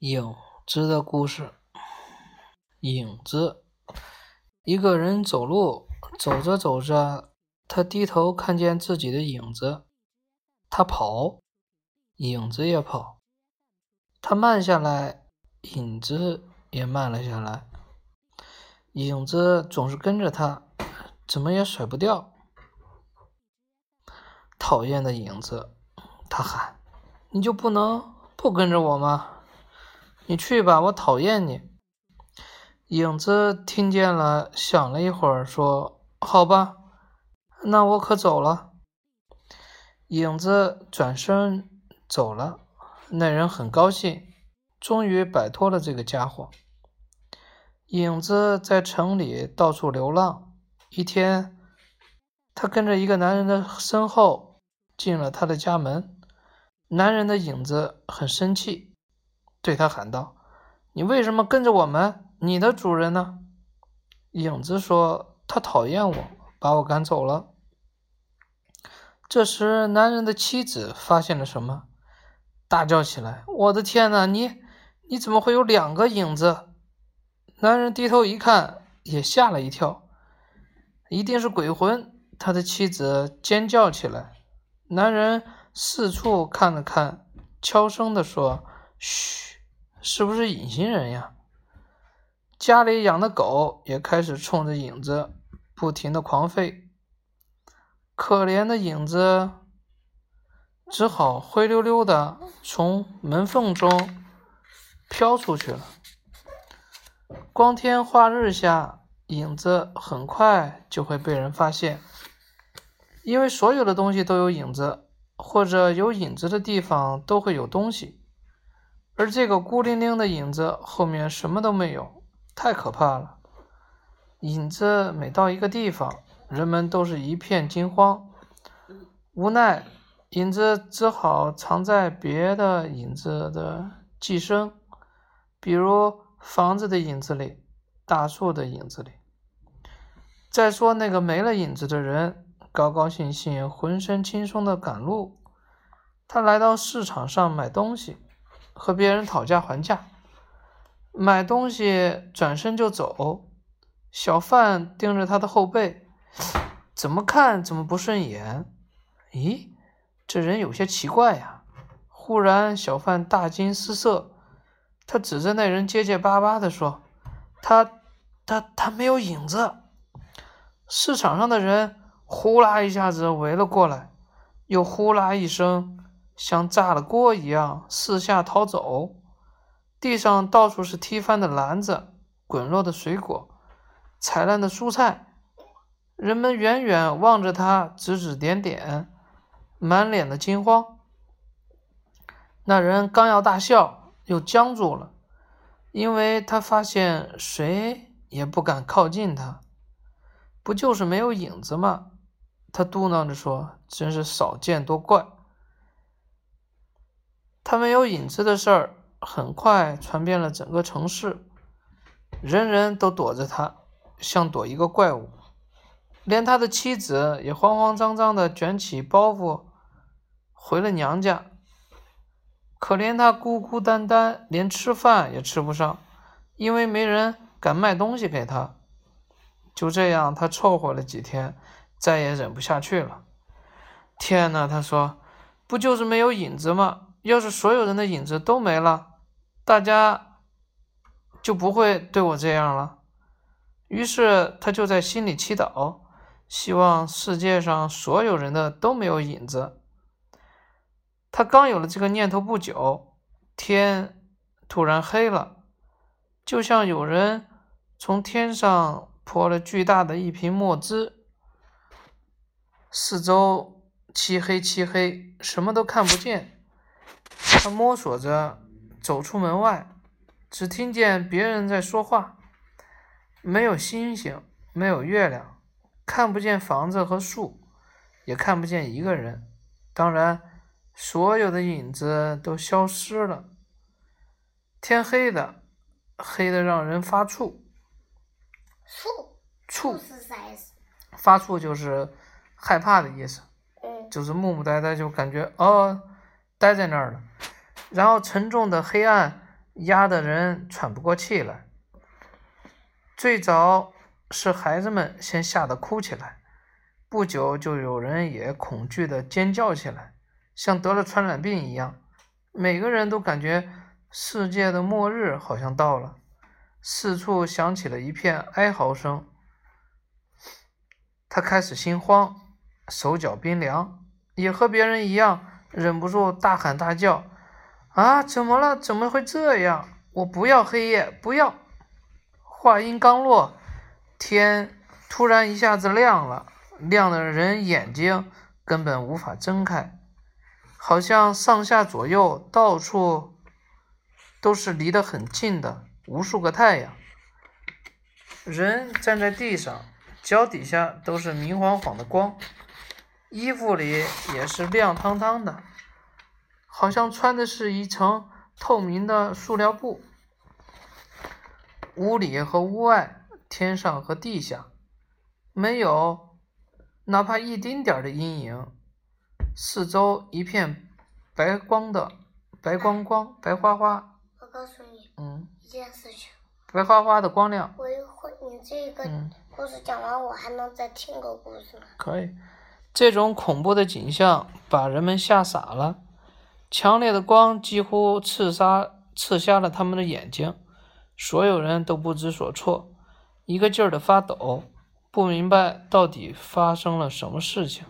影子的故事。影子，一个人走路，走着走着，他低头看见自己的影子。他跑，影子也跑。他慢下来，影子也慢了下来。影子总是跟着他，怎么也甩不掉。讨厌的影子，他喊：“你就不能不跟着我吗？”你去吧，我讨厌你。影子听见了，想了一会儿，说：“好吧，那我可走了。”影子转身走了。那人很高兴，终于摆脱了这个家伙。影子在城里到处流浪。一天，他跟着一个男人的身后进了他的家门。男人的影子很生气。对他喊道：“你为什么跟着我们？你的主人呢？”影子说：“他讨厌我，把我赶走了。”这时，男人的妻子发现了什么，大叫起来：“我的天哪！你你怎么会有两个影子？”男人低头一看，也吓了一跳，一定是鬼魂！他的妻子尖叫起来。男人四处看了看，悄声地说：“嘘。”是不是隐形人呀？家里养的狗也开始冲着影子不停的狂吠，可怜的影子只好灰溜溜的从门缝中飘出去了。光天化日下，影子很快就会被人发现，因为所有的东西都有影子，或者有影子的地方都会有东西。而这个孤零零的影子后面什么都没有，太可怕了。影子每到一个地方，人们都是一片惊慌。无奈，影子只好藏在别的影子的寄生，比如房子的影子里、大树的影子里。再说那个没了影子的人，高高兴兴、浑身轻松的赶路。他来到市场上买东西。和别人讨价还价，买东西转身就走。小贩盯着他的后背，怎么看怎么不顺眼。咦，这人有些奇怪呀。忽然，小贩大惊失色，他指着那人结结巴巴地说：“他、他、他没有影子。”市场上的人呼啦一下子围了过来，又呼啦一声。像炸了锅一样四下逃走，地上到处是踢翻的篮子、滚落的水果、踩烂的蔬菜。人们远远望着他，指指点点，满脸的惊慌。那人刚要大笑，又僵住了，因为他发现谁也不敢靠近他。不就是没有影子吗？他嘟囔着说：“真是少见多怪。”他没有影子的事儿很快传遍了整个城市，人人都躲着他，像躲一个怪物。连他的妻子也慌慌张张地卷起包袱回了娘家。可怜他孤孤单单，连吃饭也吃不上，因为没人敢卖东西给他。就这样，他凑合了几天，再也忍不下去了。天哪，他说：“不就是没有影子吗？”要是所有人的影子都没了，大家就不会对我这样了。于是他就在心里祈祷，希望世界上所有人的都没有影子。他刚有了这个念头不久，天突然黑了，就像有人从天上泼了巨大的一瓶墨汁，四周漆黑漆黑，什么都看不见。他摸索着走出门外，只听见别人在说话。没有星星，没有月亮，看不见房子和树，也看不见一个人。当然，所有的影子都消失了。天黑的，黑的让人发怵。怵，怵是啥意思？发怵就是害怕的意思。嗯。就是木木呆呆，就感觉哦。待在那儿了，然后沉重的黑暗压得人喘不过气来。最早是孩子们先吓得哭起来，不久就有人也恐惧的尖叫起来，像得了传染病一样。每个人都感觉世界的末日好像到了，四处响起了一片哀嚎声。他开始心慌，手脚冰凉，也和别人一样，忍不住大喊大叫：“啊，怎么了？怎么会这样？我不要黑夜，不要！”话音刚落，天突然一下子亮了，亮的人眼睛根本无法睁开，好像上下左右到处都是离得很近的无数个太阳。人站在地上。脚底下都是明晃晃的光，衣服里也是亮堂堂的，好像穿的是一层透明的塑料布。屋里和屋外，天上和地下，没有哪怕一丁点的阴影，四周一片白光的白光光白花花。我告诉你，嗯，一件事情。白花花的光亮。我一会你这个故事讲完，我还能再听个故事吗？可以。这种恐怖的景象把人们吓傻了，强烈的光几乎刺杀、刺瞎了他们的眼睛，所有人都不知所措，一个劲儿的发抖，不明白到底发生了什么事情。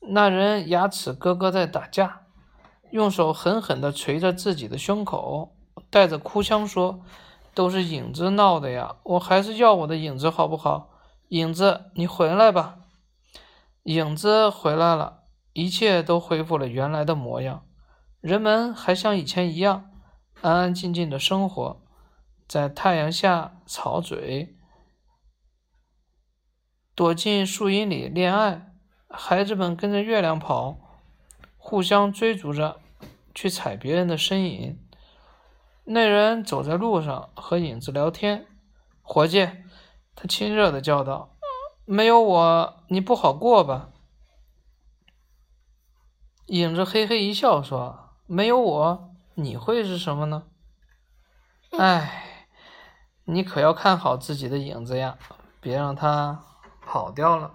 那人牙齿咯咯在打架，用手狠狠地捶着自己的胸口，带着哭腔说。都是影子闹的呀！我还是要我的影子好不好？影子，你回来吧。影子回来了，一切都恢复了原来的模样，人们还像以前一样安安静静的生活在太阳下，吵嘴，躲进树荫里恋爱。孩子们跟着月亮跑，互相追逐着去踩别人的身影。那人走在路上，和影子聊天。伙计，他亲热的叫道：“没有我，你不好过吧？”影子嘿嘿一笑，说：“没有我，你会是什么呢？”哎，你可要看好自己的影子呀，别让它跑掉了。